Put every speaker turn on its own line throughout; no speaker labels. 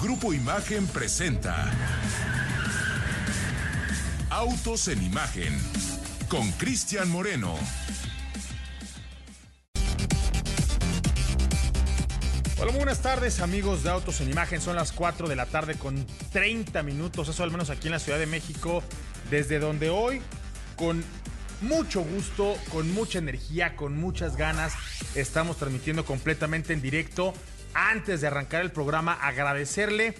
Grupo Imagen presenta Autos en Imagen con Cristian Moreno.
Hola, buenas tardes amigos de Autos en Imagen. Son las 4 de la tarde con 30 minutos, eso al menos aquí en la Ciudad de México, desde donde hoy con mucho gusto, con mucha energía, con muchas ganas, estamos transmitiendo completamente en directo. Antes de arrancar el programa, agradecerle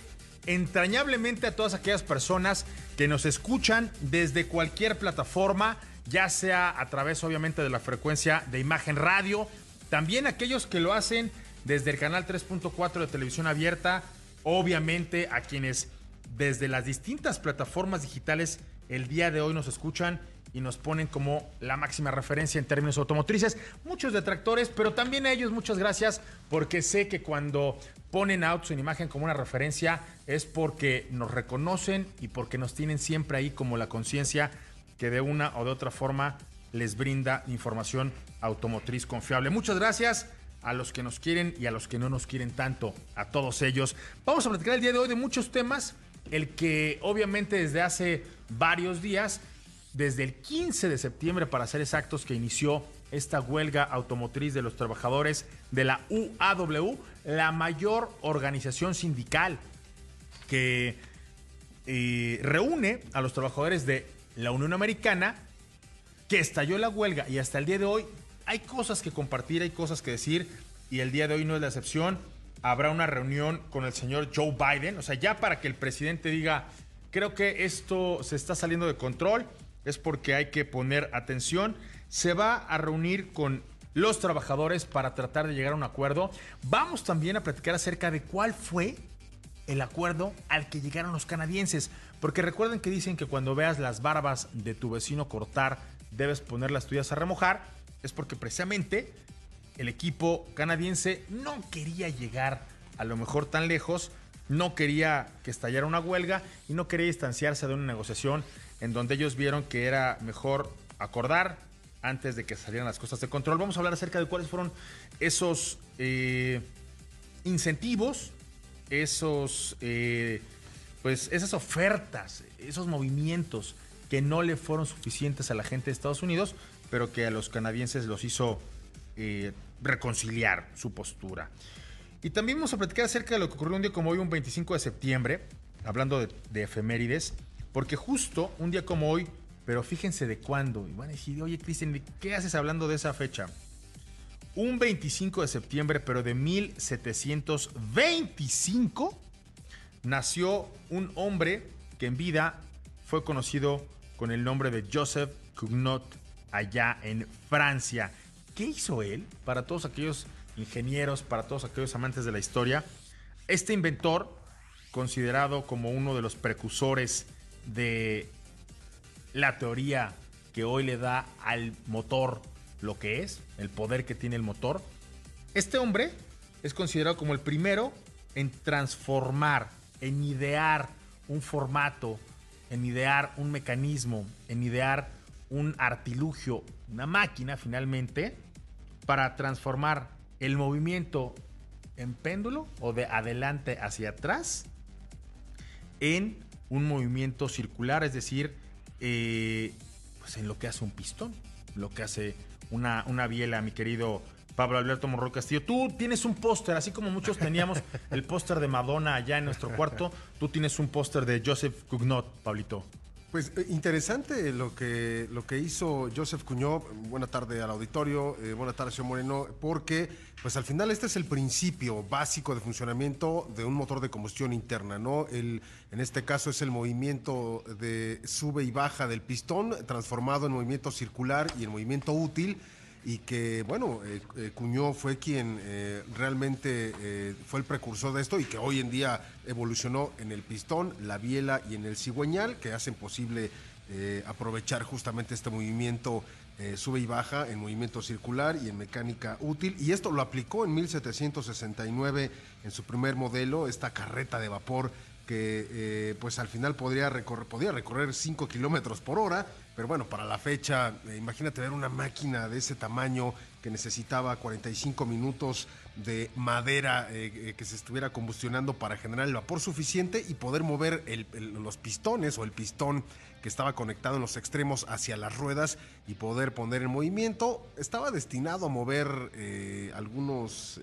entrañablemente a todas aquellas personas que nos escuchan desde cualquier plataforma, ya sea a través obviamente de la frecuencia de imagen radio, también aquellos que lo hacen desde el canal 3.4 de televisión abierta, obviamente a quienes desde las distintas plataformas digitales el día de hoy nos escuchan y nos ponen como la máxima referencia en términos automotrices. Muchos detractores, pero también a ellos muchas gracias porque sé que cuando ponen autos en imagen como una referencia es porque nos reconocen y porque nos tienen siempre ahí como la conciencia que de una o de otra forma les brinda información automotriz confiable. Muchas gracias a los que nos quieren y a los que no nos quieren tanto, a todos ellos. Vamos a platicar el día de hoy de muchos temas, el que obviamente desde hace varios días desde el 15 de septiembre, para ser exactos, que inició esta huelga automotriz de los trabajadores de la UAW, la mayor organización sindical que eh, reúne a los trabajadores de la Unión Americana, que estalló la huelga y hasta el día de hoy hay cosas que compartir, hay cosas que decir y el día de hoy no es la excepción. Habrá una reunión con el señor Joe Biden, o sea, ya para que el presidente diga, creo que esto se está saliendo de control es porque hay que poner atención. Se va a reunir con los trabajadores para tratar de llegar a un acuerdo. Vamos también a platicar acerca de cuál fue el acuerdo al que llegaron los canadienses. Porque recuerden que dicen que cuando veas las barbas de tu vecino cortar, debes poner las tuyas a remojar. Es porque precisamente el equipo canadiense no quería llegar a lo mejor tan lejos, no quería que estallara una huelga y no quería distanciarse de una negociación en donde ellos vieron que era mejor acordar antes de que salieran las cosas de control. Vamos a hablar acerca de cuáles fueron esos eh, incentivos, esos, eh, pues esas ofertas, esos movimientos que no le fueron suficientes a la gente de Estados Unidos, pero que a los canadienses los hizo eh, reconciliar su postura. Y también vamos a platicar acerca de lo que ocurrió un día como hoy, un 25 de septiembre, hablando de, de efemérides, porque justo un día como hoy, pero fíjense de cuándo, y van a decir, oye Cristian, ¿qué haces hablando de esa fecha? Un 25 de septiembre, pero de 1725, nació un hombre que en vida fue conocido con el nombre de Joseph Cugnot allá en Francia. ¿Qué hizo él para todos aquellos ingenieros, para todos aquellos amantes de la historia? Este inventor, considerado como uno de los precursores de la teoría que hoy le da al motor lo que es, el poder que tiene el motor. Este hombre es considerado como el primero en transformar, en idear un formato, en idear un mecanismo, en idear un artilugio, una máquina finalmente, para transformar el movimiento en péndulo o de adelante hacia atrás en un movimiento circular, es decir, eh, pues en lo que hace un pistón, lo que hace una, una biela, mi querido Pablo Alberto Morro Castillo. Tú tienes un póster, así como muchos teníamos el póster de Madonna allá en nuestro cuarto, tú tienes un póster de Joseph Cugnot, Pablito.
Pues eh, interesante lo que, lo que hizo Joseph Cuñó. Buena tarde al auditorio, eh, buena tarde, señor Moreno, porque pues al final este es el principio básico de funcionamiento de un motor de combustión interna, ¿no? El, en este caso es el movimiento de sube y baja del pistón, transformado en movimiento circular y en movimiento útil y que, bueno, eh, eh, Cuñó fue quien eh, realmente fue el precursor de esto y que hoy en día evolucionó en el pistón, la biela y en el cigüeñal, que hacen posible aprovechar justamente este movimiento sube y baja en movimiento circular y en mecánica útil. Y esto lo aplicó en 1769 en su primer modelo, esta carreta de vapor que pues al final podría recorrer, recorrer 5 kilómetros por hora pero bueno, para la fecha, eh, imagínate ver una máquina de ese tamaño que necesitaba 45 minutos de madera eh, eh, que se estuviera combustionando para generar el vapor suficiente y poder mover los pistones o el pistón que estaba conectado en los extremos hacia las ruedas y poder poner en movimiento. Estaba destinado a mover algunos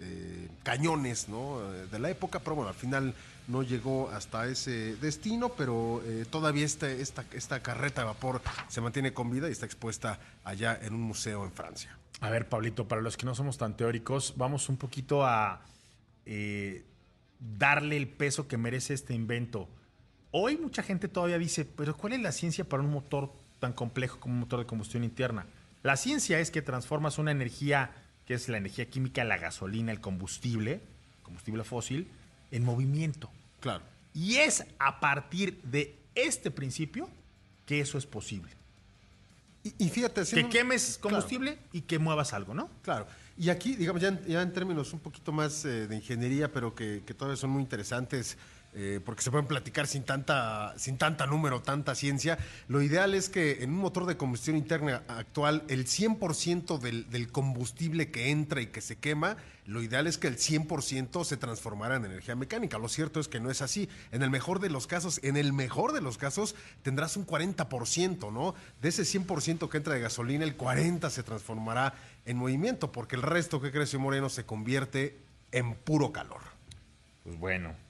cañones ¿no? De la época, pero bueno, al final no llegó hasta ese destino, pero eh, todavía este- esta, esta carreta de vapor se mantiene con vida y está expuesta allá en un museo en Francia.
A ver, Pablito, para los que no somos tan teóricos, vamos un poquito a eh, darle el peso que merece este invento. Hoy mucha gente todavía dice, pero ¿cuál es la ciencia para un motor tan complejo como un motor de combustión interna? La ciencia es que transformas una energía, que es la energía química, la gasolina, el combustible, combustible fósil, en movimiento.
Claro.
Y es a partir de este principio que eso es posible.
Y, y fíjate,
Que quemes
Claro.
combustible y que muevas algo, ¿no?
Claro. Y aquí, digamos, ya en, ya en términos un poquito más eh, de ingeniería, pero que, que todavía son muy interesantes, eh, porque se pueden platicar sin tanta, sin tanta número, tanta ciencia, lo ideal es que en un motor de combustión interna actual, el 100% del, del combustible que entra y que se quema, lo ideal es que el 100% se transformara en energía mecánica. Lo cierto es que no es así. En el mejor de los casos, en el mejor de los casos, tendrás un 40%, ¿no? De ese 100% que entra de gasolina, el 40% se transformará en movimiento, porque el resto que crece Moreno se convierte en puro calor.
Pues bueno.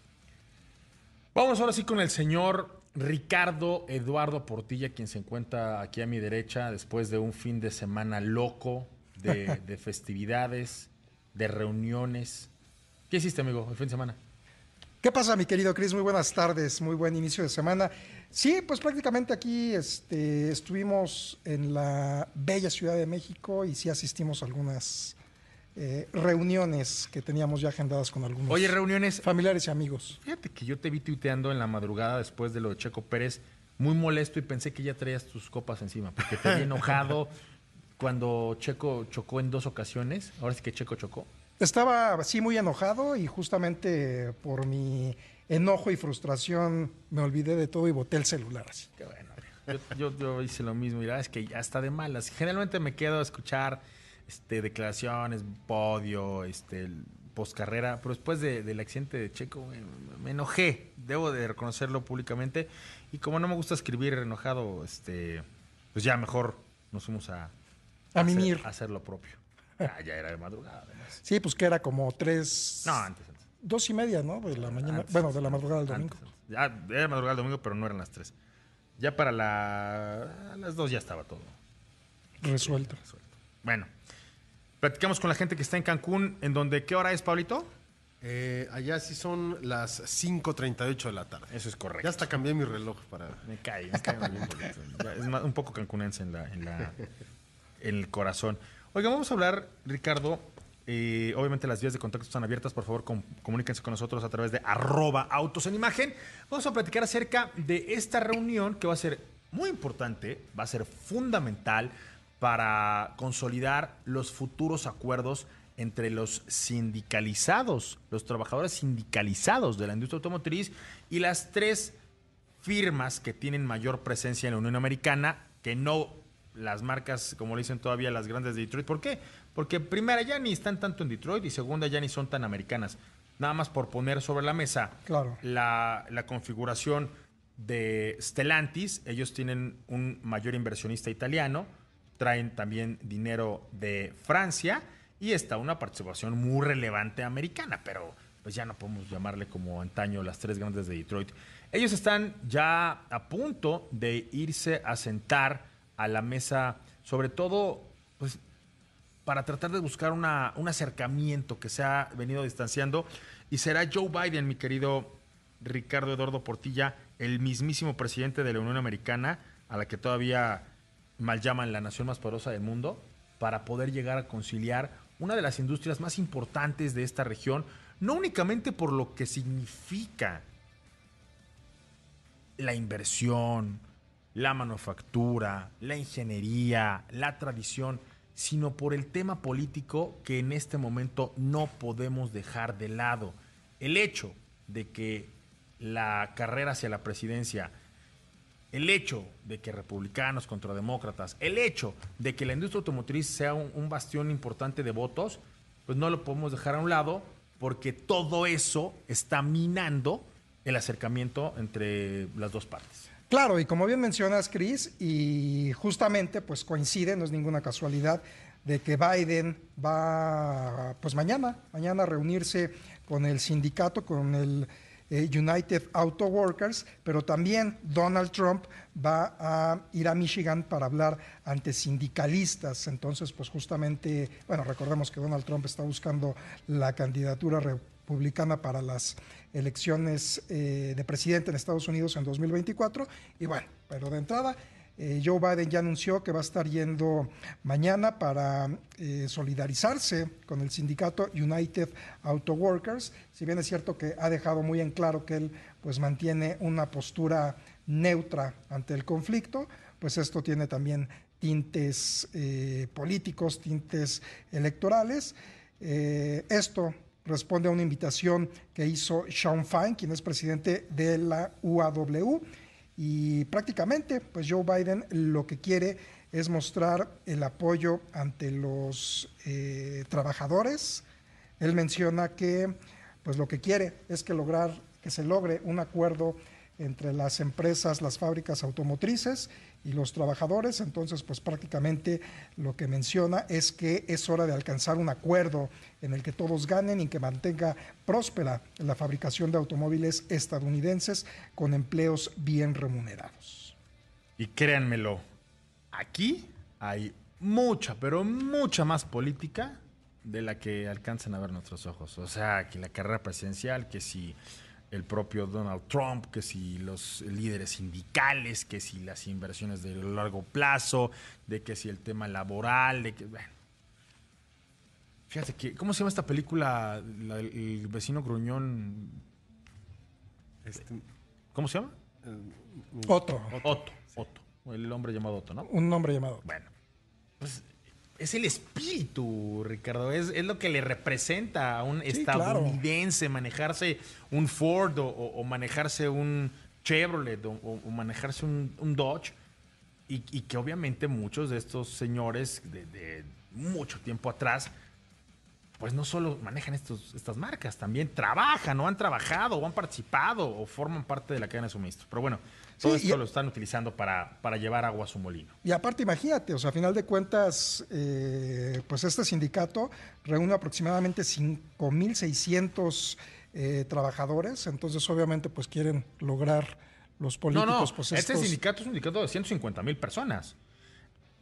Vamos ahora sí con el señor Ricardo Eduardo Portilla, quien se encuentra aquí a mi derecha después de un fin de semana loco de, de festividades, de reuniones. ¿Qué hiciste, amigo, el fin de semana?
¿Qué pasa, mi querido Chris? Muy buenas tardes, muy buen inicio de semana. Sí, pues prácticamente aquí este, estuvimos en la bella Ciudad de México y sí asistimos a algunas eh, reuniones que teníamos ya agendadas con algunos
Oye, reuniones.
familiares y amigos.
Fíjate que yo te vi tuiteando en la madrugada después de lo de Checo Pérez, muy molesto y pensé que ya traías tus copas encima, porque te vi enojado cuando Checo chocó en dos ocasiones. Ahora sí que Checo chocó.
Estaba sí muy enojado y justamente por mi enojo y frustración me olvidé de todo y boté el celular así.
Qué bueno. Yo, yo- yo hice lo mismo. Mira, es que ya está de malas. Generalmente me quedo a escuchar este, declaraciones, podio, este, postcarrera. Pero después de- del accidente de Checo, me, me enojé. Debo de reconocerlo públicamente. Y como no me gusta escribir enojado, este, pues ya mejor nos fuimos a,
A
hacer-
mimir.
a hacer lo propio. Ah, ya era de madrugada, además.
Sí, pues que era como tres,
No, antes, antes.
dos y media, ¿no? De la mañana,
Antes,
bueno, de la madrugada del domingo.
Ya era madrugada del domingo, pero no eran las 3. Ya para la, a las 2 ya estaba todo.
Resuelto.
resuelto. Bueno, platicamos con la gente que está en Cancún, en donde, ¿qué hora es, Pablito?
Eh, allá sí son las 5.38 de la tarde.
Eso es correcto.
Ya hasta cambié mi reloj para...
Me cae, me cae muy bien. Ya Es más- un poco cancunense en, la, en, la- en el corazón. Oigan, vamos a hablar, Ricardo. eh, obviamente las vías de contacto están abiertas. Por favor, com- comuníquense con nosotros a través de arroba autos en imagen. Vamos a platicar acerca de esta reunión que va a ser muy importante, va a ser fundamental para consolidar los futuros acuerdos entre los sindicalizados, los trabajadores sindicalizados de la industria automotriz y las tres firmas que tienen mayor presencia en la Unión Americana, que no las marcas, como le dicen todavía, las grandes de Detroit. ¿Por qué? Porque primera ya ni están tanto en Detroit y segunda ya ni son tan americanas. Nada más por poner sobre la mesa
Claro.
la, la configuración de Stellantis. Ellos tienen un mayor inversionista italiano, traen también dinero de Francia y está una participación muy relevante americana, pero pues ya no podemos llamarle como antaño las tres grandes de Detroit. Ellos están ya a punto de irse a sentar a la mesa, sobre todo, pues para tratar de buscar una- un acercamiento que se ha venido distanciando. Y será Joe Biden, mi querido Ricardo Eduardo Portilla, el mismísimo presidente de la Unión Americana, a la que todavía mal llaman la nación más poderosa del mundo, para poder llegar a conciliar una de las industrias más importantes de esta región, no únicamente por lo que significa la inversión, la manufactura, la ingeniería, la tradición, sino por el tema político que en este momento no podemos dejar de lado. El hecho de que la carrera hacia la presidencia el hecho de que republicanos contra demócratas, el hecho de que la industria automotriz sea un, bastión importante de votos, pues no lo podemos dejar a un lado porque todo eso está minando el acercamiento entre las dos partes.
Claro, y como bien mencionas, Chris, y justamente pues coincide, no es ninguna casualidad, de que Biden va pues mañana, mañana a reunirse con el sindicato, con el eh, United Auto Workers, pero también Donald Trump va a ir a Michigan para hablar ante sindicalistas. Entonces, pues justamente, bueno, recordemos que Donald Trump está buscando la candidatura republicana para las elecciones eh, de presidente en Estados Unidos en 2024. Y bueno, pero de entrada, eh, Joe Biden ya anunció que va a estar yendo mañana para eh, solidarizarse con el sindicato United Auto Workers. Si bien es cierto que ha dejado muy en claro que él pues mantiene una postura neutra ante el conflicto, pues esto tiene también tintes eh, políticos, tintes electorales. esto responde a una invitación que hizo Sean Fine, quien es presidente de la UAW y prácticamente, pues Joe Biden lo que quiere es mostrar el apoyo ante los eh, trabajadores. Él menciona que, pues lo que quiere es que lograr que se logre un acuerdo entre las empresas, las fábricas automotrices y los trabajadores. Entonces, pues prácticamente lo que menciona es que es hora de alcanzar un acuerdo en el que todos ganen y que mantenga próspera la fabricación de automóviles estadounidenses con empleos bien remunerados.
Y créanmelo, aquí hay mucha, pero mucha más política de la que alcanzan a ver nuestros ojos. O sea, que la carrera presidencial, que si el propio Donald Trump, que si los líderes sindicales, que si las inversiones de largo plazo, de que si el tema laboral, de que... Bueno. Fíjate que, ¿cómo se llama esta película? La, el vecino gruñón. Este, ¿Cómo se llama?
Otto.
Otto. Otto. El hombre llamado Otto, ¿no?
Un hombre llamado.
Bueno, pues es el espíritu, Ricardo. Es, es, lo que le representa a un sí, estadounidense claro. manejarse un Ford o, o, manejarse un Chevrolet o, o manejarse un, un Dodge. Y, y, que obviamente muchos de estos señores de, de, mucho tiempo atrás, pues no solo manejan estos, estas marcas, también trabajan o han trabajado o han participado o forman parte de la cadena de suministro. Pero bueno, todo sí, esto y, lo están utilizando para, para, llevar agua a su molino.
Y aparte, imagínate, o sea, a final de cuentas, eh, pues este sindicato reúne aproximadamente 5.600 eh, trabajadores, entonces obviamente pues quieren lograr los políticos.
No, no,
pues,
este sindicato es un sindicato de 150 mil personas.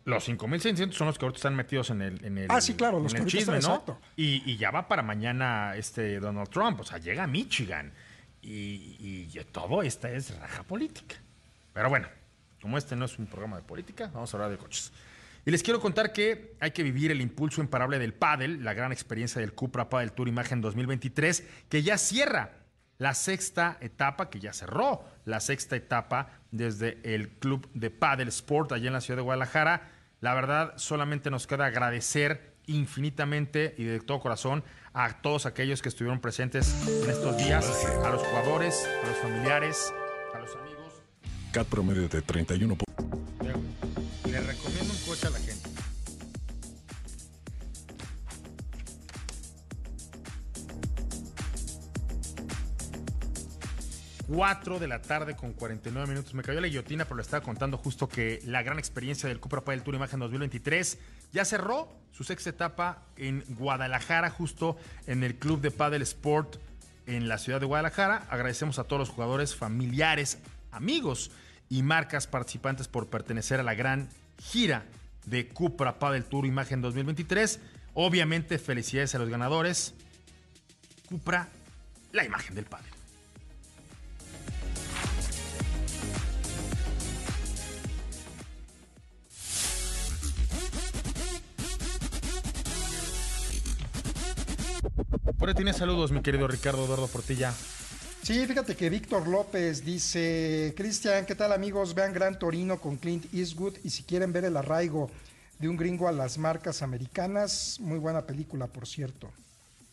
Los 5.600 son los que ahorita están metidos en el, en el,
ah, sí, claro, los
en el chisme,
están,
¿no?
Exacto.
Y, y, ya va para mañana este Donald Trump, o sea, llega a Michigan. Y, y todo esta es raja política. Pero bueno, como este no es un programa de política, vamos a hablar de coches. Y les quiero contar que hay que vivir el impulso imparable del pádel, la gran experiencia del Cupra Padel Tour Imagen 2023, que ya cierra la sexta etapa, que ya cerró la sexta etapa desde el Club de Padel Sport allá en la ciudad de Guadalajara. La verdad, solamente nos queda agradecer infinitamente y de todo corazón a todos aquellos que estuvieron presentes en estos días, a los jugadores, a los familiares, a los amigos.
CAT promedio de 31.
4 de la tarde con 49 minutos. Me cayó la guillotina, pero le estaba contando justo que la gran experiencia del Cupra Padel Tour Imagen 2023 ya cerró su sexta etapa en Guadalajara, justo en el Club de Padel Sport en la ciudad de Guadalajara. Agradecemos a todos los jugadores, familiares, amigos y marcas participantes por pertenecer a la gran gira de Cupra Padel Tour Imagen 2023. Obviamente, felicidades a los ganadores. Cupra, la imagen del padre. Por ahí tienes saludos, mi querido Ricardo Eduardo Portilla.
Sí, fíjate que Víctor López dice, Cristian, ¿qué tal amigos? Vean Gran Torino con Clint Eastwood y si quieren ver el arraigo de un gringo a las marcas americanas, muy buena película, por cierto.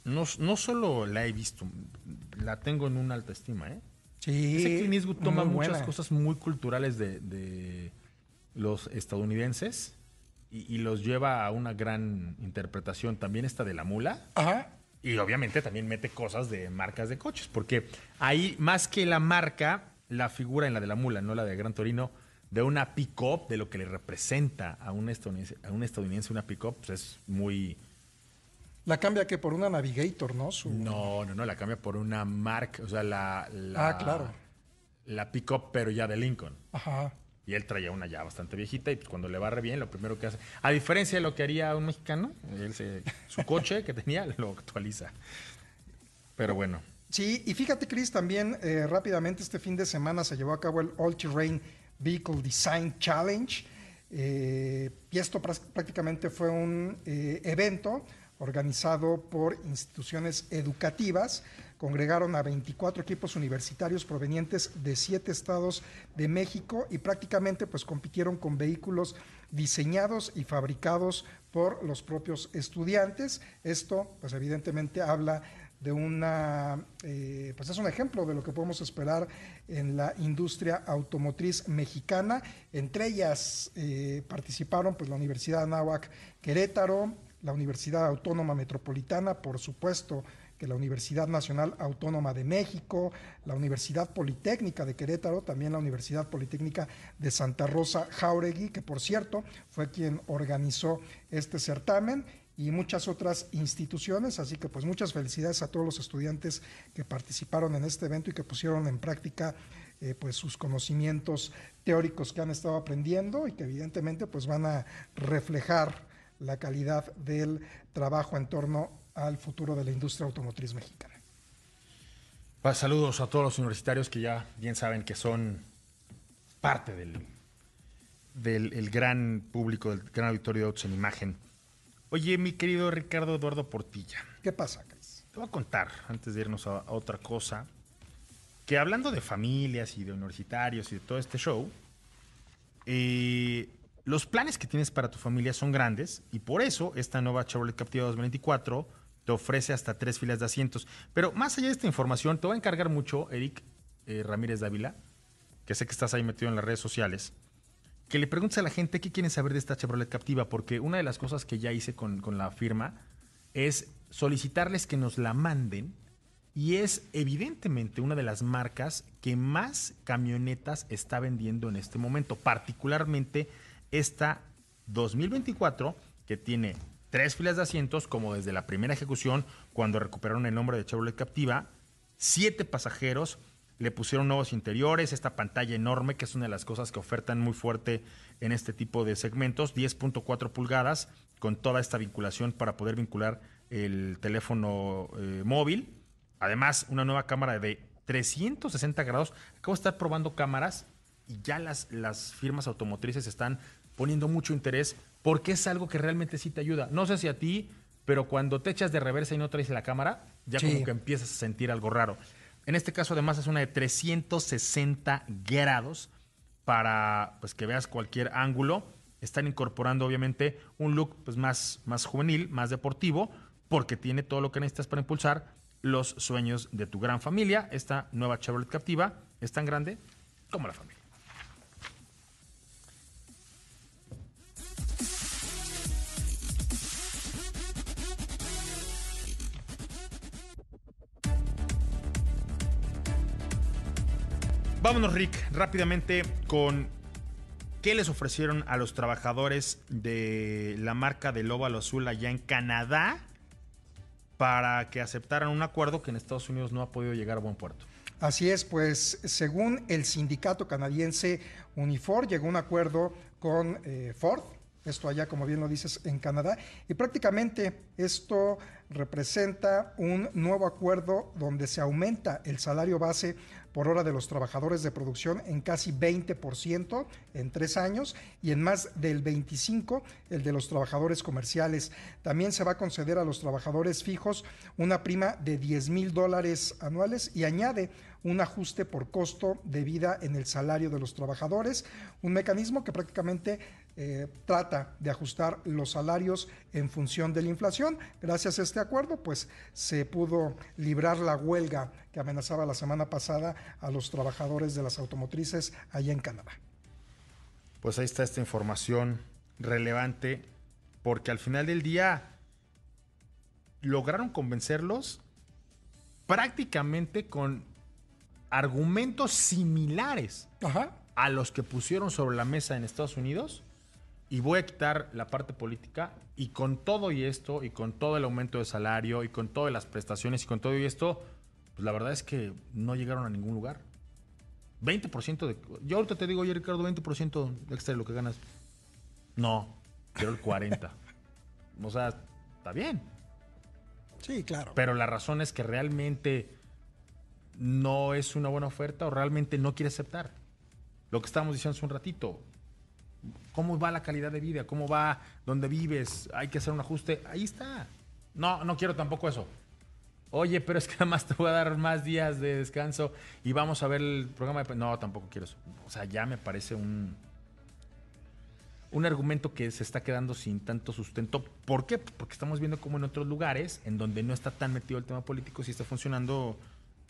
No, no solo la he visto, la tengo en una alta estima, ¿eh?
Sí,
Ese Clint Eastwood toma muchas
buena.
cosas muy culturales de, de los estadounidenses y, y los lleva a una gran interpretación. También esta de la mula.
Ajá.
Y obviamente también mete cosas de marcas de coches, porque ahí más que la marca, la figura en la de la mula, no la de Gran Torino, de una pick-up, de lo que le representa a un estadounidense, a un estadounidense una pick-up, pues es muy...
La cambia que por una Navigator, ¿no? Su-
No, no, no, la cambia por una marca, o sea, la... la
Ah, claro.
La pick-up, pero ya de Lincoln.
Ajá.
Y él traía una ya bastante viejita y pues cuando le va re bien, lo primero que hace, a diferencia de lo que haría un mexicano, él se- su coche que tenía lo actualiza. Pero bueno,
Sí, y fíjate, Chris, también eh, rápidamente este fin de semana se llevó a cabo el All Terrain Vehicle Design Challenge. eh, y esto prácticamente fue un eh, evento organizado por instituciones educativas. Congregaron a 24 equipos universitarios provenientes de siete estados de México y prácticamente pues compitieron con vehículos diseñados y fabricados por los propios estudiantes. Esto pues evidentemente habla de una, eh, pues es un ejemplo de lo que podemos esperar en la industria automotriz mexicana. Entre ellas eh, participaron pues la Universidad Anáhuac Querétaro, la Universidad Autónoma Metropolitana, por supuesto que la Universidad Nacional Autónoma de México, la Universidad Politécnica de Querétaro, también la Universidad Politécnica de Santa Rosa Jauregui, que por cierto fue quien organizó este certamen y muchas otras instituciones, así que pues muchas felicidades a todos los estudiantes que participaron en este evento y que pusieron en práctica eh, pues sus conocimientos teóricos que han estado aprendiendo y que evidentemente pues van a reflejar la calidad del trabajo en torno al futuro de la industria automotriz mexicana.
pues, saludos a todos los universitarios que ya bien saben que son parte del, del el gran público, del gran auditorio de Autos en Imagen. Oye, mi querido Ricardo Eduardo Portilla,
¿Qué pasa, Cris?
te voy a contar, antes de irnos a, a otra cosa, que hablando de familias y de universitarios y de todo este show, eh, los planes que tienes para tu familia son grandes y por eso esta nueva Chevrolet Captiva 2024 te ofrece hasta tres filas de asientos. Pero más allá de esta información, te voy a encargar mucho, Eric eh, Ramírez Dávila, que sé que estás ahí metido en las redes sociales, que le preguntes a la gente qué quieren saber de esta Chevrolet Captiva, porque una de las cosas que ya hice con, con la firma es solicitarles que nos la manden y es evidentemente una de las marcas que más camionetas está vendiendo en este momento, particularmente esta 2024 que tiene tres filas de asientos como desde la primera ejecución cuando recuperaron el nombre de Chevrolet Captiva, siete pasajeros, le pusieron nuevos interiores, esta pantalla enorme, que es una de las cosas que ofertan muy fuerte en este tipo de segmentos, 10.4 pulgadas, con toda esta vinculación para poder vincular el teléfono eh, móvil. Además, una nueva cámara de 360 grados. Acabo de estar probando cámaras y ya las, las firmas automotrices están poniendo mucho interés porque es algo que realmente sí te ayuda. No sé si a ti, pero cuando te echas de reversa y no traes la cámara, ya
Sí.
como que empiezas a sentir algo raro. En este caso, además, es una de 360 grados para pues, que veas cualquier ángulo. Están incorporando, obviamente, un look pues, más, más juvenil, más deportivo, porque tiene todo lo que necesitas para impulsar los sueños de tu gran familia. Esta nueva Chevrolet Captiva es tan grande como la familia. Vámonos, Rick, rápidamente con qué les ofrecieron a los trabajadores de la marca del óvalo azul allá en Canadá para que aceptaran un acuerdo que en Estados Unidos no ha podido llegar a buen puerto.
Así es, pues según el sindicato canadiense Unifor, llegó un acuerdo con eh, Ford, esto allá como bien lo dices en Canadá, y prácticamente esto representa un nuevo acuerdo donde se aumenta el salario base por hora de los trabajadores de producción en casi 20% en tres años y en más del 25% el de los trabajadores comerciales. También se va a conceder a los trabajadores fijos una prima de 10 mil dólares anuales y añade un ajuste por costo de vida en el salario de los trabajadores, un mecanismo que prácticamente eh, trata de ajustar los salarios en función de la inflación. Gracias a este acuerdo, pues se pudo librar la huelga que amenazaba la semana pasada a los trabajadores de las automotrices allá en Canadá.
Pues ahí está esta información relevante, porque al final del día lograron convencerlos prácticamente con argumentos similares
Ajá.
a los que pusieron sobre la mesa en Estados Unidos y voy a quitar la parte política y con todo y esto y con todo el aumento de salario y con todas las prestaciones y con todo y esto, pues la verdad es que no llegaron a ningún lugar. 20% de... Yo ahorita te digo, oye Ricardo, 20% extra de lo que ganas. No, quiero el 40. o sea, está bien.
Sí, claro.
Pero la razón es que realmente no es una buena oferta o realmente no quiere aceptar. Lo que estábamos diciendo hace un ratito. ¿Cómo va la calidad de vida? ¿Cómo va donde vives? Hay que hacer un ajuste. Ahí está. No, no quiero tampoco eso. Oye, pero es que además te voy a dar más días de descanso y vamos a ver el programa de... No, tampoco quiero eso. O sea, ya me parece un, un argumento que se está quedando sin tanto sustento. ¿Por qué? Porque estamos viendo como en otros lugares, en donde no está tan metido el tema político, sí está funcionando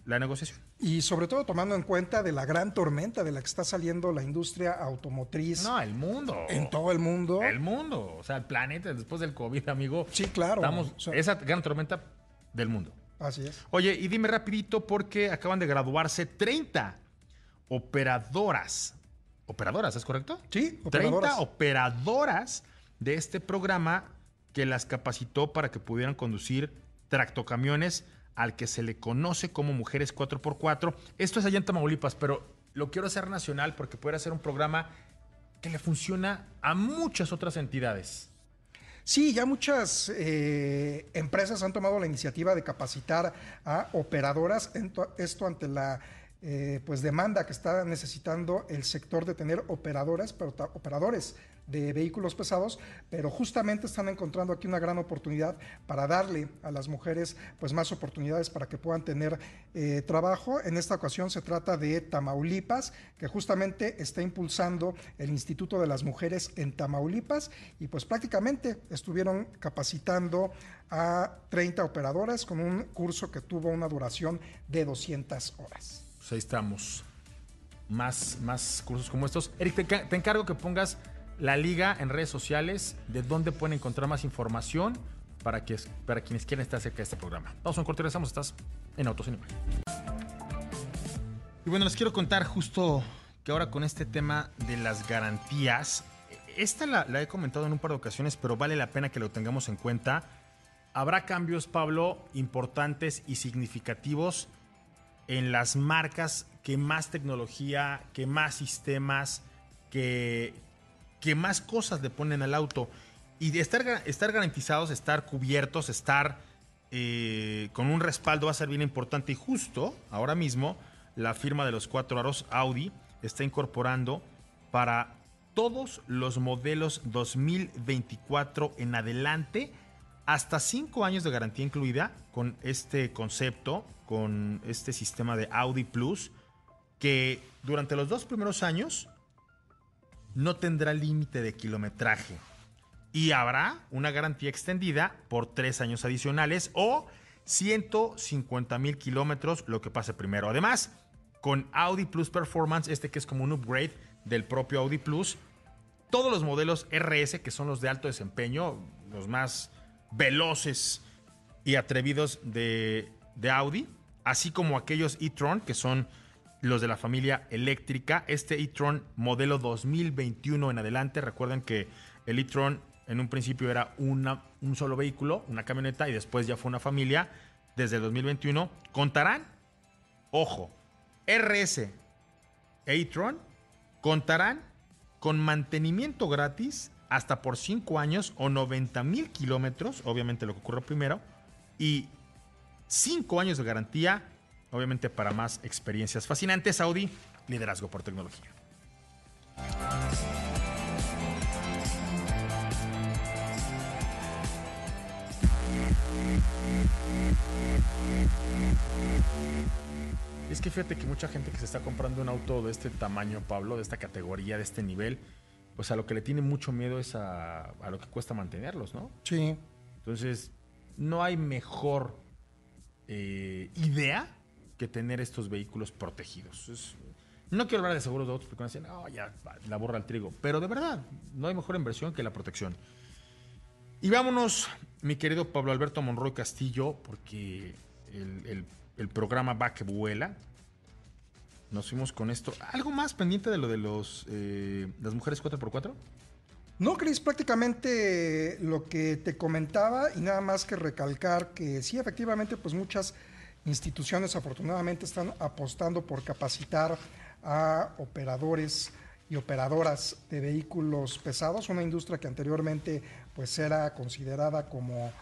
la negociación.
Y sobre todo tomando en cuenta de la gran tormenta de la que está saliendo la industria automotriz
No, el mundo.
en todo el mundo.
El mundo. O sea, el planeta después del COVID, amigo.
Sí, claro.
Estamos,
O sea-
esa gran tormenta del mundo.
Así es.
Oye, y dime rapidito porque acaban de graduarse 30 operadoras. ¿Operadoras, es correcto?
Sí,
30
operadoras.
operadoras de este programa que las capacitó para que pudieran conducir tractocamiones al que se le conoce como Mujeres 4x4. Esto es allá en Tamaulipas, pero lo quiero hacer nacional porque puede ser un programa que le funciona a muchas otras entidades.
Sí, ya muchas eh, empresas han tomado la iniciativa de capacitar a operadoras, esto ante la eh, pues demanda que está necesitando el sector de tener operadoras, pero operadores de vehículos pesados, pero justamente están encontrando aquí una gran oportunidad para darle a las mujeres pues más oportunidades para que puedan tener eh, trabajo. En esta ocasión se trata de Tamaulipas, que justamente está impulsando el Instituto de las Mujeres en Tamaulipas y pues prácticamente estuvieron capacitando a 30 operadoras con un curso que tuvo una duración de 200 horas.
Pues ahí estamos. Más, más cursos como estos. Eric, te, ca- te encargo que pongas la liga en redes sociales de dónde pueden encontrar más información para, que, para quienes quieran estar cerca de este programa. Vamos a un corte regresamos. Estás en Imagen. Y bueno, les quiero contar justo que ahora con este tema de las garantías, esta la, la he comentado en un par de ocasiones, pero vale la pena que lo tengamos en cuenta. Habrá cambios, Pablo, importantes y significativos en las marcas que más tecnología, que más sistemas, que, que más cosas le ponen al auto. Y estar, estar garantizados, estar cubiertos, estar eh, con un respaldo va a ser bien importante. Y justo ahora mismo, la firma de los cuatro aros Audi está incorporando para todos los modelos 2024 en adelante hasta 5 años de garantía incluida con este concepto, con este sistema de Audi Plus, que durante los dos primeros años no tendrá límite de kilometraje. Y habrá una garantía extendida por tres años adicionales o 150 mil kilómetros, lo que pase primero. Además, con Audi Plus Performance, este que es como un upgrade del propio Audi Plus, todos los modelos RS, que son los de alto desempeño, los más veloces y atrevidos de, de Audi, así como aquellos e-tron, que son los de la familia eléctrica. Este e-tron modelo 2021 en adelante, recuerden que el e-tron en un principio era una, un solo vehículo, una camioneta, y después ya fue una familia. Desde el 2021 contarán, ojo, RS e e-tron contarán con mantenimiento gratis hasta por 5 años o 90 mil kilómetros, obviamente lo que ocurre primero, y 5 años de garantía, obviamente para más experiencias fascinantes. Audi, liderazgo por tecnología. Es que fíjate que mucha gente que se está comprando un auto de este tamaño, Pablo, de esta categoría, de este nivel, pues a lo que le tiene mucho miedo es a, a lo que cuesta mantenerlos, ¿no?
Sí.
Entonces, no hay mejor eh, idea que tener estos vehículos protegidos. Es- no quiero hablar de seguros de otros porque a decir, no, ya, la borra el trigo. Pero de verdad, no hay mejor inversión que la protección. Y vámonos, mi querido Pablo Alberto Monroy Castillo, porque el, el- el programa va que vuela. Nos fuimos con esto. ¿Algo más pendiente de lo de los eh, las mujeres 4x4?
No, Cris, prácticamente lo que te comentaba y nada más que recalcar que sí, efectivamente, pues muchas instituciones afortunadamente están apostando por capacitar a operadores y operadoras de vehículos pesados, una industria que anteriormente pues era considerada como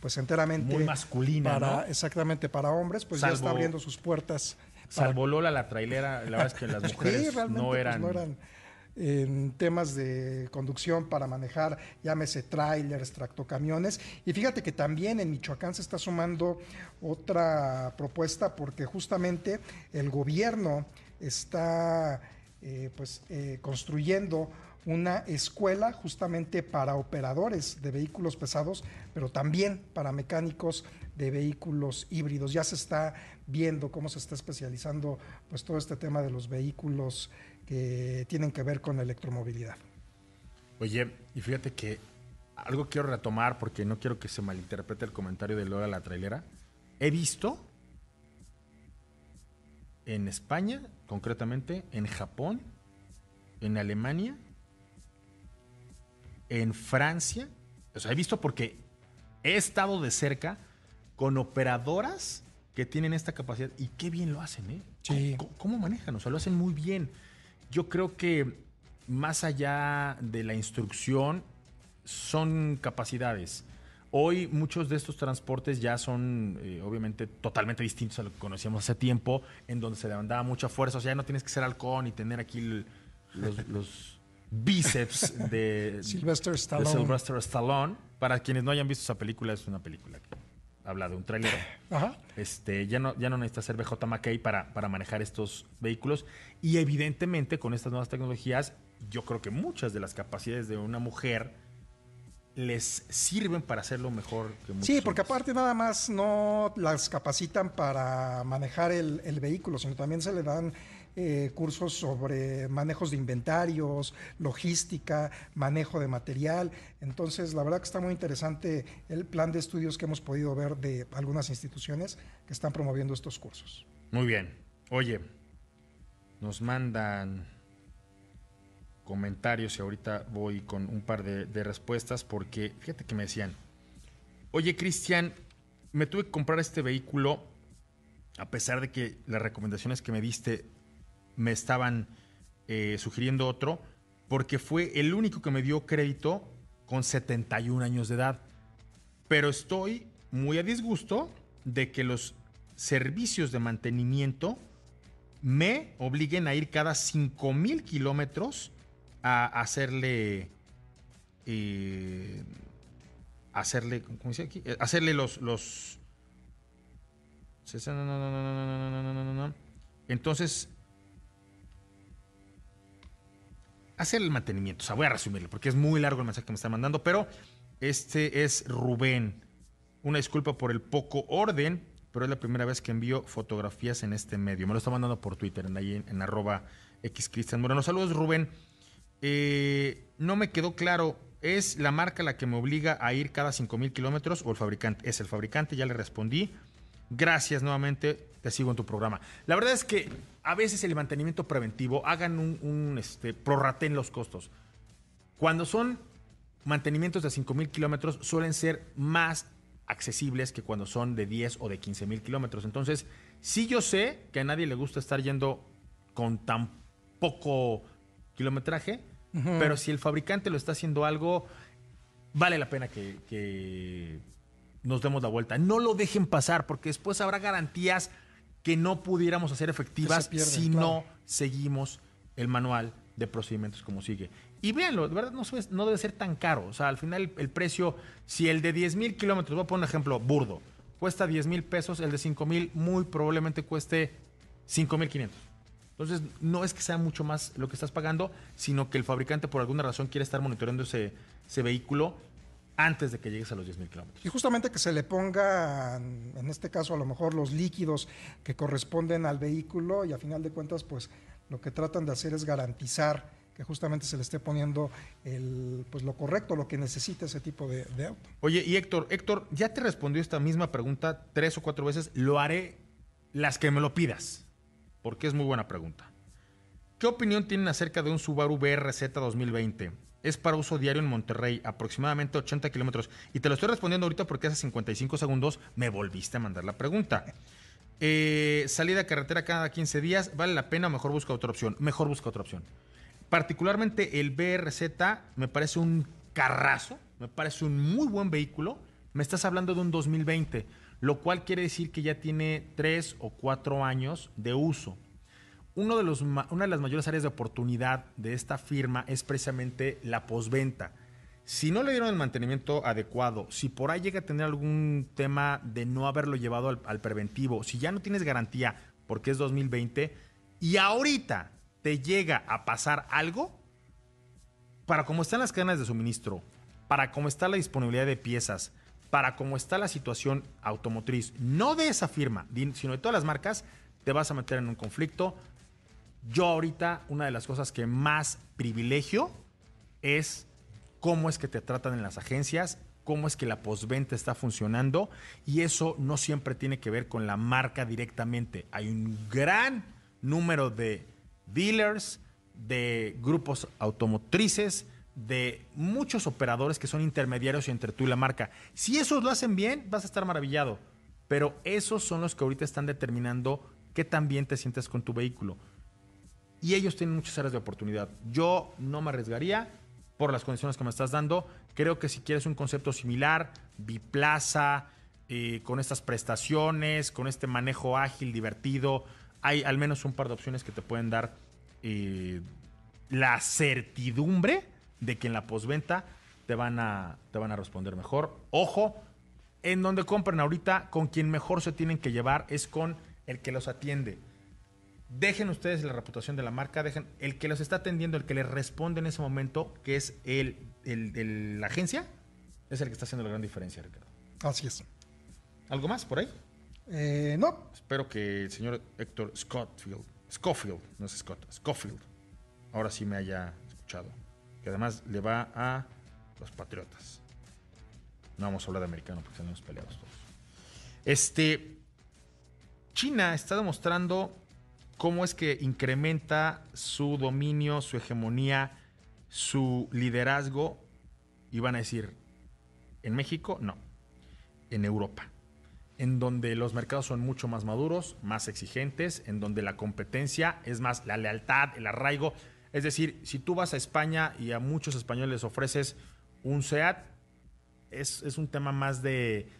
pues enteramente
Muy masculina,
para,
¿no?
exactamente para hombres, pues ya está abriendo sus puertas para
Salvo Lola la trailera, la verdad es que las mujeres no
pues,
eran...
no eran en temas de conducción para manejar, llámese trailers, tractocamiones. Y fíjate que también en Michoacán se está sumando otra propuesta porque justamente el gobierno está eh, pues, eh, construyendo una escuela justamente para operadores de vehículos pesados, pero también para mecánicos de vehículos híbridos. Ya se está viendo cómo se está especializando pues todo este tema de los vehículos que tienen que ver con la electromovilidad.
Oye, y fíjate que algo quiero retomar porque no quiero que se malinterprete el comentario de Lola la trailera. He visto en España, concretamente, en Japón, en Alemania, en Francia. O sea, he visto porque he estado de cerca con operadoras que tienen esta capacidad y qué bien lo hacen, ¿eh?
Sí.
¿Cómo, cómo manejan? O sea, lo hacen muy bien. Yo creo que más allá de la instrucción, son capacidades. Hoy muchos de estos transportes ya son eh, obviamente totalmente distintos a lo que conocíamos hace tiempo, en donde se demandaba mucha fuerza. O sea, ya no tienes que ser halcón y tener aquí el- los, los bíceps de
Sylvester
de
Stallone.
Sylvester Stallone. Para quienes no hayan visto esa película, es una película que habla de un trailer.
Ajá.
Este, ya no, ya no necesita ser BJ McKay para, para manejar estos vehículos. Y evidentemente, con estas nuevas tecnologías, yo creo que muchas de las capacidades de una mujer les sirven para hacerlo mejor que muchos
Sí, porque
hombres.
aparte nada más no las capacitan para manejar el, el vehículo, sino también se le dan eh, cursos sobre manejos de inventarios, logística, manejo de material. Entonces, la verdad que está muy interesante el plan de estudios que hemos podido ver de algunas instituciones que están promoviendo estos cursos.
Muy bien. Oye, nos mandan comentarios y ahorita voy con un par de, de respuestas porque fíjate que me decían, oye Cristian, me tuve que comprar este vehículo a pesar de que las recomendaciones que me diste me estaban sugiriendo otro, porque fue el único que me dio crédito con 71 años de edad. Pero estoy muy a disgusto de que los servicios de mantenimiento me obliguen a ir cada 5.000 kilómetros a hacerle... Hacerle, ¿cómo dice aquí? Hacerle los, los... Entonces, Hacer el mantenimiento. O sea, voy a resumirlo porque es muy largo el mensaje que me está mandando. Pero este es Rubén. Una disculpa por el poco orden, pero es la primera vez que envío fotografías en este medio. Me lo está mandando por Twitter, en, ahí en, en arroba xcristian Moreno. Saludos, Rubén. Eh, no me quedó claro, ¿es la marca la que me obliga a ir cada 5 mil kilómetros o el fabricante? Es el fabricante, ya le respondí. Gracias nuevamente, te sigo en tu programa. La verdad es que a veces el mantenimiento preventivo, hagan un, un este, prorraten los costos. Cuando son mantenimientos de 5 mil kilómetros, suelen ser más accesibles que cuando son de 10 o de 15 mil kilómetros. Entonces, sí yo sé que a nadie le gusta estar yendo con tan poco kilometraje, pero si el fabricante lo está haciendo algo, vale la pena que, que nos demos la vuelta. No lo dejen pasar, porque después habrá garantías que no pudiéramos hacer efectivas
pierden,
si
claro.
no seguimos el manual de procedimientos como sigue. Y véanlo, de verdad no, no debe ser tan caro. O sea, al final el, el precio, si el de 10 mil kilómetros, voy a poner un ejemplo burdo, cuesta 10 mil pesos, el de 5 mil muy probablemente cueste 5 mil 500. Entonces, no es que sea mucho más lo que estás pagando, sino que el fabricante por alguna razón quiere estar monitoreando ese, ese vehículo antes de que llegues a los 10.000 kilómetros.
Y justamente que se le pongan, en este caso a lo mejor los líquidos que corresponden al vehículo y a final de cuentas pues lo que tratan de hacer es garantizar que justamente se le esté poniendo el, pues lo correcto, lo que necesita ese tipo de, de auto.
Oye, y Héctor, Héctor, ya te respondió esta misma pregunta tres o cuatro veces. Lo haré las que me lo pidas, porque es muy buena pregunta. ¿Qué opinión tienen acerca de un Subaru BRZ 2020? Es para uso diario en Monterrey, aproximadamente 80 kilómetros. Y te lo estoy respondiendo ahorita porque hace 55 segundos me volviste a mandar la pregunta. Eh, salida carretera cada 15 días, ¿vale la pena o mejor busca otra opción? Mejor busca otra opción. Particularmente el BRZ me parece un carrazo, me parece un muy buen vehículo. Me estás hablando de un 2020, lo cual quiere decir que ya tiene tres o cuatro años de uso. Uno de los, una de las mayores áreas de oportunidad de esta firma es precisamente la posventa. Si no le dieron el mantenimiento adecuado, si por ahí llega a tener algún tema de no haberlo llevado al, al preventivo, si ya no tienes garantía porque es 2020 y ahorita te llega a pasar algo, para cómo están las cadenas de suministro, para cómo está la disponibilidad de piezas, para cómo está la situación automotriz, no de esa firma, sino de todas las marcas, te vas a meter en un conflicto. Yo ahorita, una de las cosas que más privilegio es cómo es que te tratan en las agencias, cómo es que la postventa está funcionando y eso no siempre tiene que ver con la marca directamente. Hay un gran número de dealers, de grupos automotrices, de muchos operadores que son intermediarios entre tú y la marca. Si esos lo hacen bien, vas a estar maravillado. Pero esos son los que ahorita están determinando qué tan bien te sientes con tu vehículo. Y ellos tienen muchas áreas de oportunidad. Yo no me arriesgaría por las condiciones que me estás dando. Creo que si quieres un concepto similar, biplaza, eh, con estas prestaciones, con este manejo ágil, divertido, hay al menos un par de opciones que te pueden dar eh, la certidumbre de que en la postventa te van a, te van a responder mejor. Ojo, en donde compren ahorita, con quien mejor se tienen que llevar es con el que los atiende. Dejen ustedes la reputación de la marca, dejen el que los está atendiendo, el que les responde en ese momento, que es el, el, el- la agencia, es el que está haciendo la gran diferencia, Ricardo.
Así es.
¿Algo más por ahí?
Eh, no,
Espero que el señor Héctor Scottfield, Scofield, no es Scott, Scofield, ahora sí me haya escuchado. Que además le va a los Patriotas. No vamos a hablar de americano porque estamos peleados todos. Este. China está demostrando cómo es que incrementa su dominio, su hegemonía, su liderazgo. Y van a decir, en México, no. En Europa en donde los mercados son mucho más maduros, más exigentes, en donde la competencia es más la lealtad, el arraigo. Es decir, si tú vas a España y a muchos españoles les ofreces un SEAT, es, es un tema más de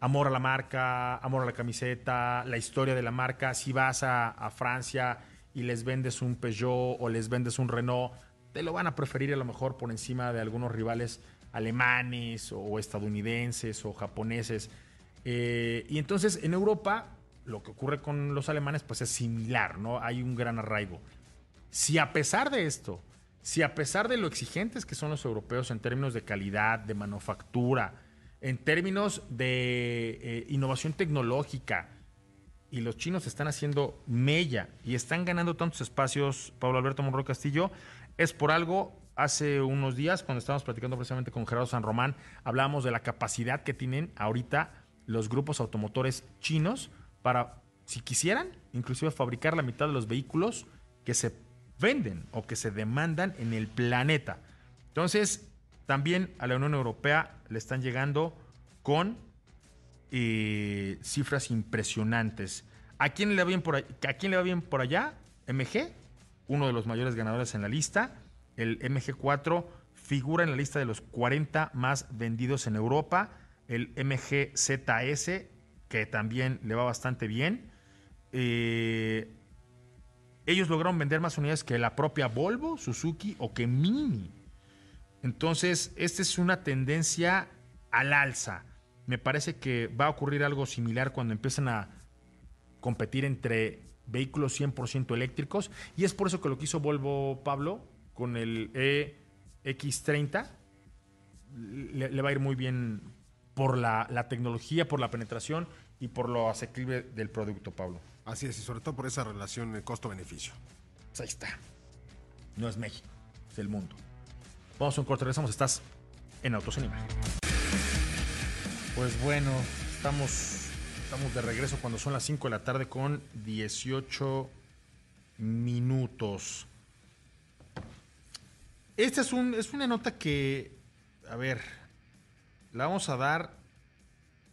amor a la marca, amor a la camiseta, la historia de la marca. Si vas a, a Francia y les vendes un Peugeot o les vendes un Renault, te lo van a preferir a lo mejor por encima de algunos rivales alemanes o estadounidenses o japoneses. Eh, y entonces en Europa lo que ocurre con los alemanes pues es similar, ¿no? Hay un gran arraigo. Si a pesar de esto, si a pesar de lo exigentes que son los europeos en términos de calidad, de manufactura, en términos de eh, innovación tecnológica, y los chinos están haciendo mella y están ganando tantos espacios, Pablo Alberto Monroy Castillo, es por algo. Hace unos días, cuando estábamos platicando precisamente con Gerardo San Román, hablábamos de la capacidad que tienen ahorita los grupos automotores chinos para, si quisieran, inclusive fabricar la mitad de los vehículos que se venden o que se demandan en el planeta. Entonces, también a la Unión Europea le están llegando con eh, cifras impresionantes. ¿A quién, le va bien por, ¿A quién le va bien por allá? MG, uno de los mayores ganadores en la lista. El MG4 figura en la lista de los 40 más vendidos en Europa. El MG ZS, que también le va bastante bien. Eh, ellos lograron vender más unidades que la propia Volvo, Suzuki o que Mini. Entonces, esta es una tendencia al alza. Me parece que va a ocurrir algo similar cuando empiecen a competir entre vehículos 100% eléctricos. Y es por eso que lo que hizo Volvo Pablo con el EX30 le, le va a ir muy bien por la, la tecnología, por la penetración y por lo asequible del producto, Pablo.
Así es, y sobre todo por esa relación costo-beneficio.
Pues ahí está. No es México, es el mundo. Vamos a un corte, regresamos. Estás en Autos en Imagen. Pues bueno, estamos, estamos de regreso cuando son las 5 de la tarde con 18 minutos. Esta es, un, es una nota que, a ver, la vamos a dar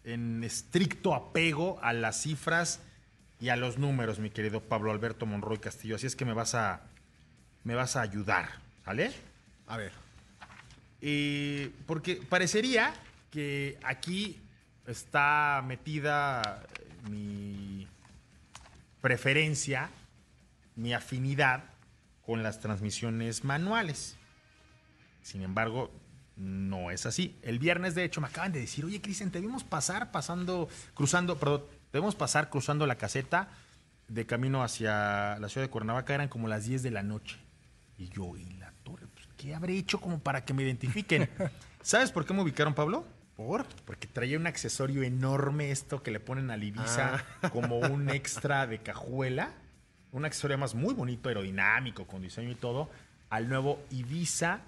en estricto apego a las cifras y a los números, mi querido Pablo Alberto Monroy Castillo. Así es que me vas a, me vas a ayudar, ¿sale?
A ver.
Y porque parecería que aquí está metida mi preferencia, mi afinidad con las transmisiones manuales. Sin embargo, no es así. El viernes, de hecho, me acaban de decir, oye, Cristian, te vimos pasar pasando, cruzando, perdón, debemos pasar cruzando la caseta de camino hacia la ciudad de Cuernavaca, eran como las 10 de la noche. Y yo, y la ¿qué habré hecho como para que me identifiquen? ¿Sabes por qué me ubicaron, Pablo?
¿Por?
Porque traía un accesorio enorme, esto que le ponen a Ibiza como un extra de cajuela. Un accesorio más muy bonito, aerodinámico, con diseño y todo, al nuevo Ibiza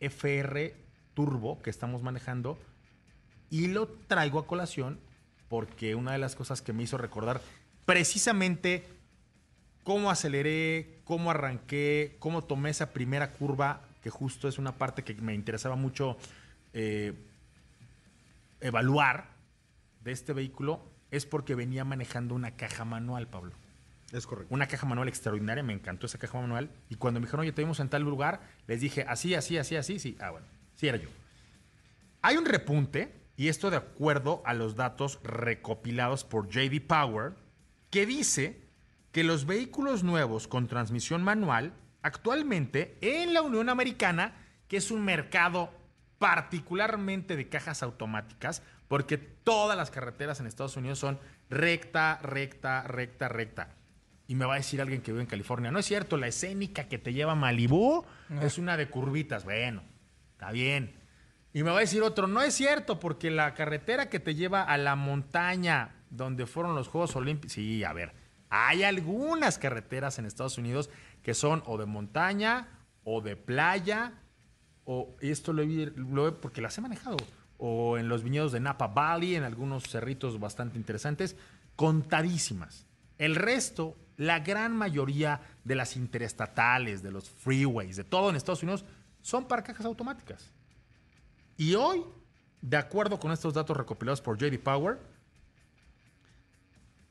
FR Turbo que estamos manejando. Y lo traigo a colación porque una de las cosas que me hizo recordar precisamente cómo aceleré, cómo arranqué, cómo tomé esa primera curva, que justo es una parte que me interesaba mucho eh, evaluar de este vehículo, es porque venía manejando una caja manual, Pablo.
Es correcto.
Una caja manual extraordinaria, me encantó esa caja manual. Y cuando me dijeron, oye, te vimos en tal lugar, les dije, así, así, así, así, sí. Ah, bueno, sí era yo. Hay un repunte, y esto de acuerdo a los datos recopilados por JD Power, que dice que los vehículos nuevos con transmisión manual, actualmente en la Unión Americana, que es un mercado particularmente de cajas automáticas, porque todas las carreteras en Estados Unidos son recta, recta, recta, recta. Y me va a decir alguien que vive en California, no es cierto, la escénica que te lleva a Malibú es una de curvitas. Bueno, está bien. Y me va a decir otro, no es cierto, porque la carretera que te lleva a la montaña donde fueron los Juegos Olímpicos, sí, a ver, hay algunas carreteras en Estados Unidos que son o de montaña o de playa, o esto lo he, porque las he manejado, o en los viñedos de Napa Valley, en algunos cerritos bastante interesantes, contadísimas. El resto, la gran mayoría de las interestatales, de los freeways, de todo en Estados Unidos, son para cajas automáticas. Y hoy, de acuerdo con estos datos recopilados por JD Power,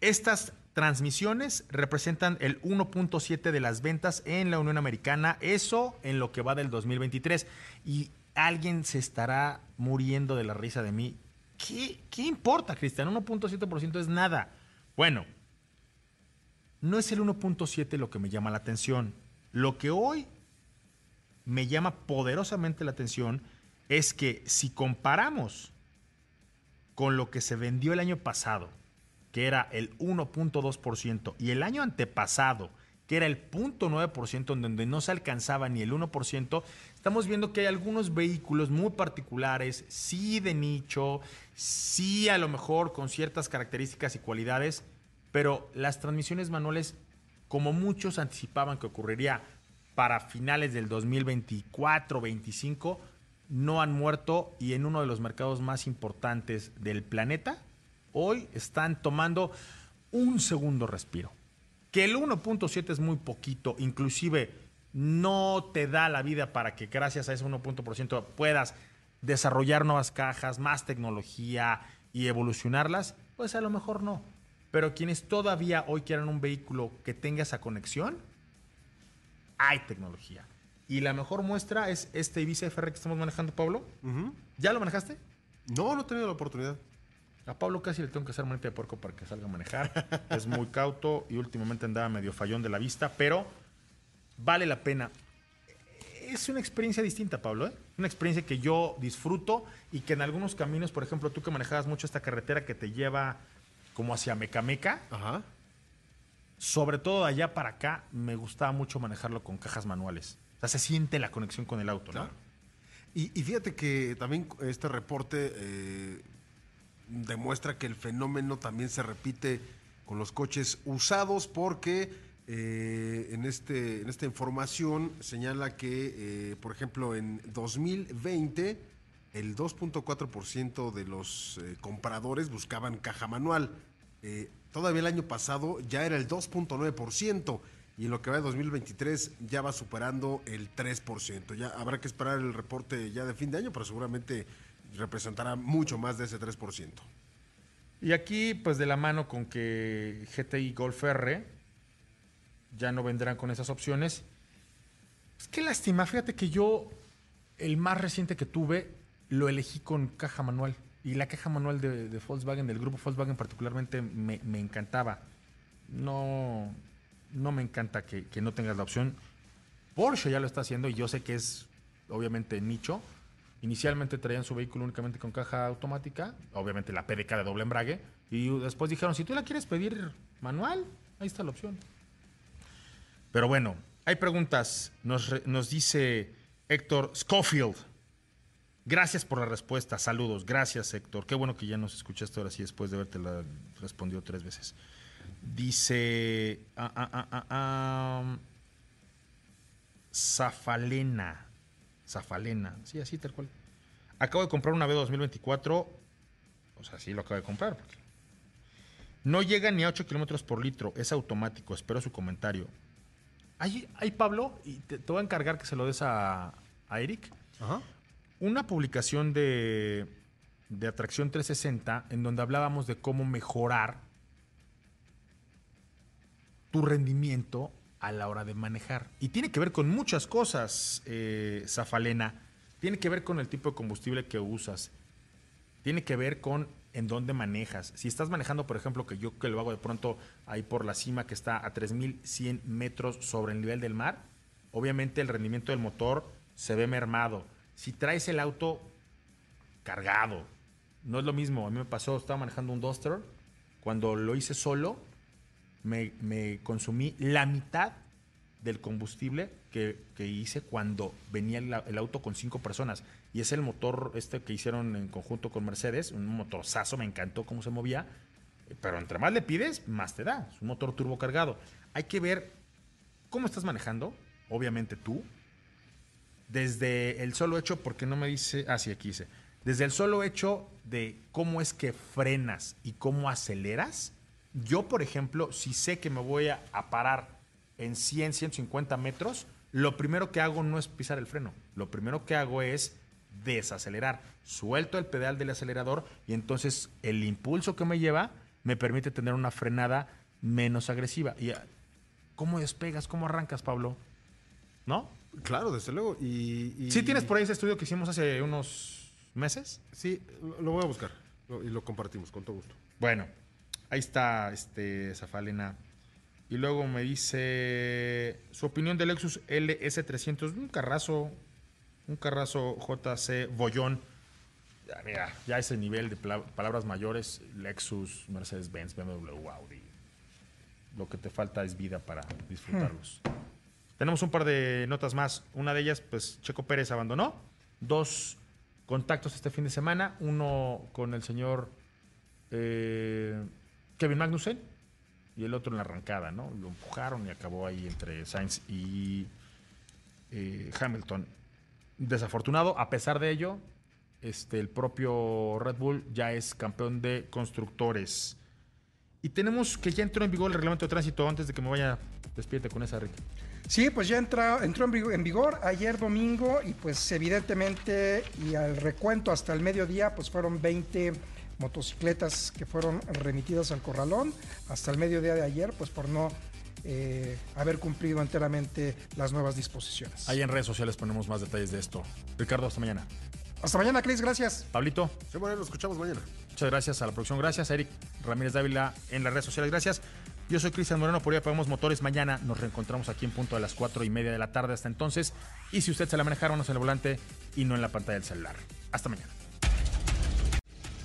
estas transmisiones representan el 1.7 de las ventas en la Unión Americana, eso en lo que va del 2023. Y alguien se estará muriendo de la risa de mí. ¿Qué, importa, Cristian? 1.7% es nada. Bueno, no es el 1.7 lo que me llama la atención. Lo que hoy me llama poderosamente la atención es que si comparamos con lo que se vendió el año pasado, que era el 1.2%, y el año antepasado, que era el 0.9%, en donde no se alcanzaba ni el 1%, estamos viendo que hay algunos vehículos muy particulares, sí de nicho, sí a lo mejor con ciertas características y cualidades, pero las transmisiones manuales, como muchos anticipaban que ocurriría para finales del 2024-25, no han muerto y en uno de los mercados más importantes del planeta, hoy están tomando un segundo respiro. Que el 1.7 es muy poquito, inclusive no te da la vida para que gracias a ese 1% puedas desarrollar nuevas cajas, más tecnología y evolucionarlas, pues a lo mejor no. Pero quienes todavía hoy quieran un vehículo que tenga esa conexión, hay tecnología. Y la mejor muestra es este Ibiza FR que estamos manejando, Pablo. ¿Ya lo manejaste?
No, no he tenido la oportunidad.
A Pablo casi le tengo que hacer manita de puerco para que salga a manejar. es muy cauto y últimamente andaba medio fallón de la vista, pero vale la pena. Es una experiencia distinta, Pablo. ¿eh? Una experiencia que yo disfruto y que en algunos caminos, por ejemplo, tú que manejabas mucho esta carretera que te lleva como hacia Mecameca,
Ajá.
sobre todo de allá para acá, me gustaba mucho manejarlo con cajas manuales. O sea, se siente la conexión con el auto, ¿no?
Claro. Y, y fíjate que también este reporte eh, demuestra que el fenómeno también se repite con los coches usados porque eh, en, este, en esta información señala que, eh, por ejemplo, en 2020 el 2.4% de los eh, compradores buscaban caja manual. Todavía el año pasado ya era el 2.9% y en lo que va de 2023 ya va superando el 3%. Ya habrá que esperar el reporte ya de fin de año, pero seguramente representará mucho más de ese 3%.
Y aquí, pues de la mano con que GTI Golf R ya no vendrán con esas opciones. Es que lástima, fíjate que yo, el más reciente que tuve, lo elegí con caja manual. Y la caja manual de, Volkswagen, del grupo Volkswagen particularmente, me, me encantaba. No, no me encanta que, que no tengas la opción. Porsche ya lo está haciendo y yo sé que es obviamente nicho. Inicialmente traían su vehículo únicamente con caja automática, obviamente la PDK de doble embrague, y después dijeron, si tú la quieres pedir manual, ahí está la opción. Pero bueno, hay preguntas. Nos, nos dice Héctor Schofield. Gracias por la respuesta. Saludos. Gracias, Héctor. Qué bueno que ya nos escuchaste ahora sí después de haberte respondido tres veces. Dice. ah, ah, ah, ah, ah, Zafalena. Zafalena. Sí, así tal cual. Acabo de comprar una B 2024. O sea, sí lo acabo de comprar. porque No llega ni a 8 kilómetros por litro. Es automático. Espero su comentario. Hay, hay Pablo, y te, te voy a encargar que se lo des a, a Eric.
Ajá.
Una publicación de, de Atracción 360 en donde hablábamos de cómo mejorar tu rendimiento a la hora de manejar. Y tiene que ver con muchas cosas, eh, Zafalena. Tiene que ver con el tipo de combustible que usas. Tiene que ver con en dónde manejas. Si estás manejando, por ejemplo, que yo que lo hago de pronto ahí por la cima que está a 3100 metros sobre el nivel del mar, obviamente el rendimiento del motor se ve mermado. Si traes el auto cargado, no es lo mismo. A mí me pasó, estaba manejando un Duster, cuando lo hice solo, me, consumí la mitad del combustible que, que hice cuando venía el, el auto con cinco personas. Y es el motor este que hicieron en conjunto con Mercedes, un motorzazo, me encantó cómo se movía. Pero entre más le pides, más te da. Es un motor turbo cargado. Hay que ver cómo estás manejando, obviamente tú, desde el solo hecho, porque no me dice, ah, sí, aquí dice, desde el solo hecho de cómo es que frenas y cómo aceleras, yo, por ejemplo, si sé que me voy a, a parar en 100, 150 metros, lo primero que hago no es pisar el freno, lo primero que hago es desacelerar, suelto el pedal del acelerador y entonces el impulso que me lleva me permite tener una frenada menos agresiva. ¿Y ah, cómo despegas, cómo arrancas, Pablo? ¿No?
Claro, desde luego. Y, y-
¿Sí tienes por ahí ese estudio que hicimos hace unos meses?
Sí, lo- voy a buscar y lo compartimos con todo gusto.
Bueno, ahí está este Zafalena. Y luego me dice su opinión del Lexus LS300, un carrazo, un carrazo JC Bollón. Ya, mira, ya ese nivel de palabras mayores, Lexus, Mercedes-Benz, BMW, Audi. Lo que te falta es vida para disfrutarlos. Tenemos un par de notas más. Una de ellas, pues Checo Pérez abandonó. Dos contactos este fin de semana. Uno con el señor eh, Kevin Magnussen y el otro en la arrancada, ¿no? Lo empujaron y acabó ahí entre Sainz y eh, Hamilton. Desafortunado, a pesar de ello, este, el propio Red Bull ya es campeón de constructores. Y tenemos que ya entró en vigor el reglamento de tránsito antes de que me vaya. Despídete con esa, Rick.
Sí, pues ya entra, entró en vigor, en vigor ayer domingo y pues evidentemente y al recuento hasta el mediodía pues fueron 20 motocicletas que fueron remitidas al corralón hasta el mediodía de ayer pues por no eh, haber cumplido enteramente las nuevas disposiciones.
Ahí en redes sociales ponemos más detalles de esto. Ricardo, hasta mañana.
Hasta mañana, Cris, gracias.
Pablito,
Sí, bueno, nos escuchamos mañana.
muchas gracias a la producción. Gracias, Eric Ramírez Dávila en las redes sociales. Gracias. Yo soy Cristian Moreno, por ahí apagamos motores. Mañana nos reencontramos aquí en punto a las cuatro y media de la tarde. Hasta entonces. Y si usted se la maneja, vámonos en el volante y no en la pantalla del celular. Hasta mañana.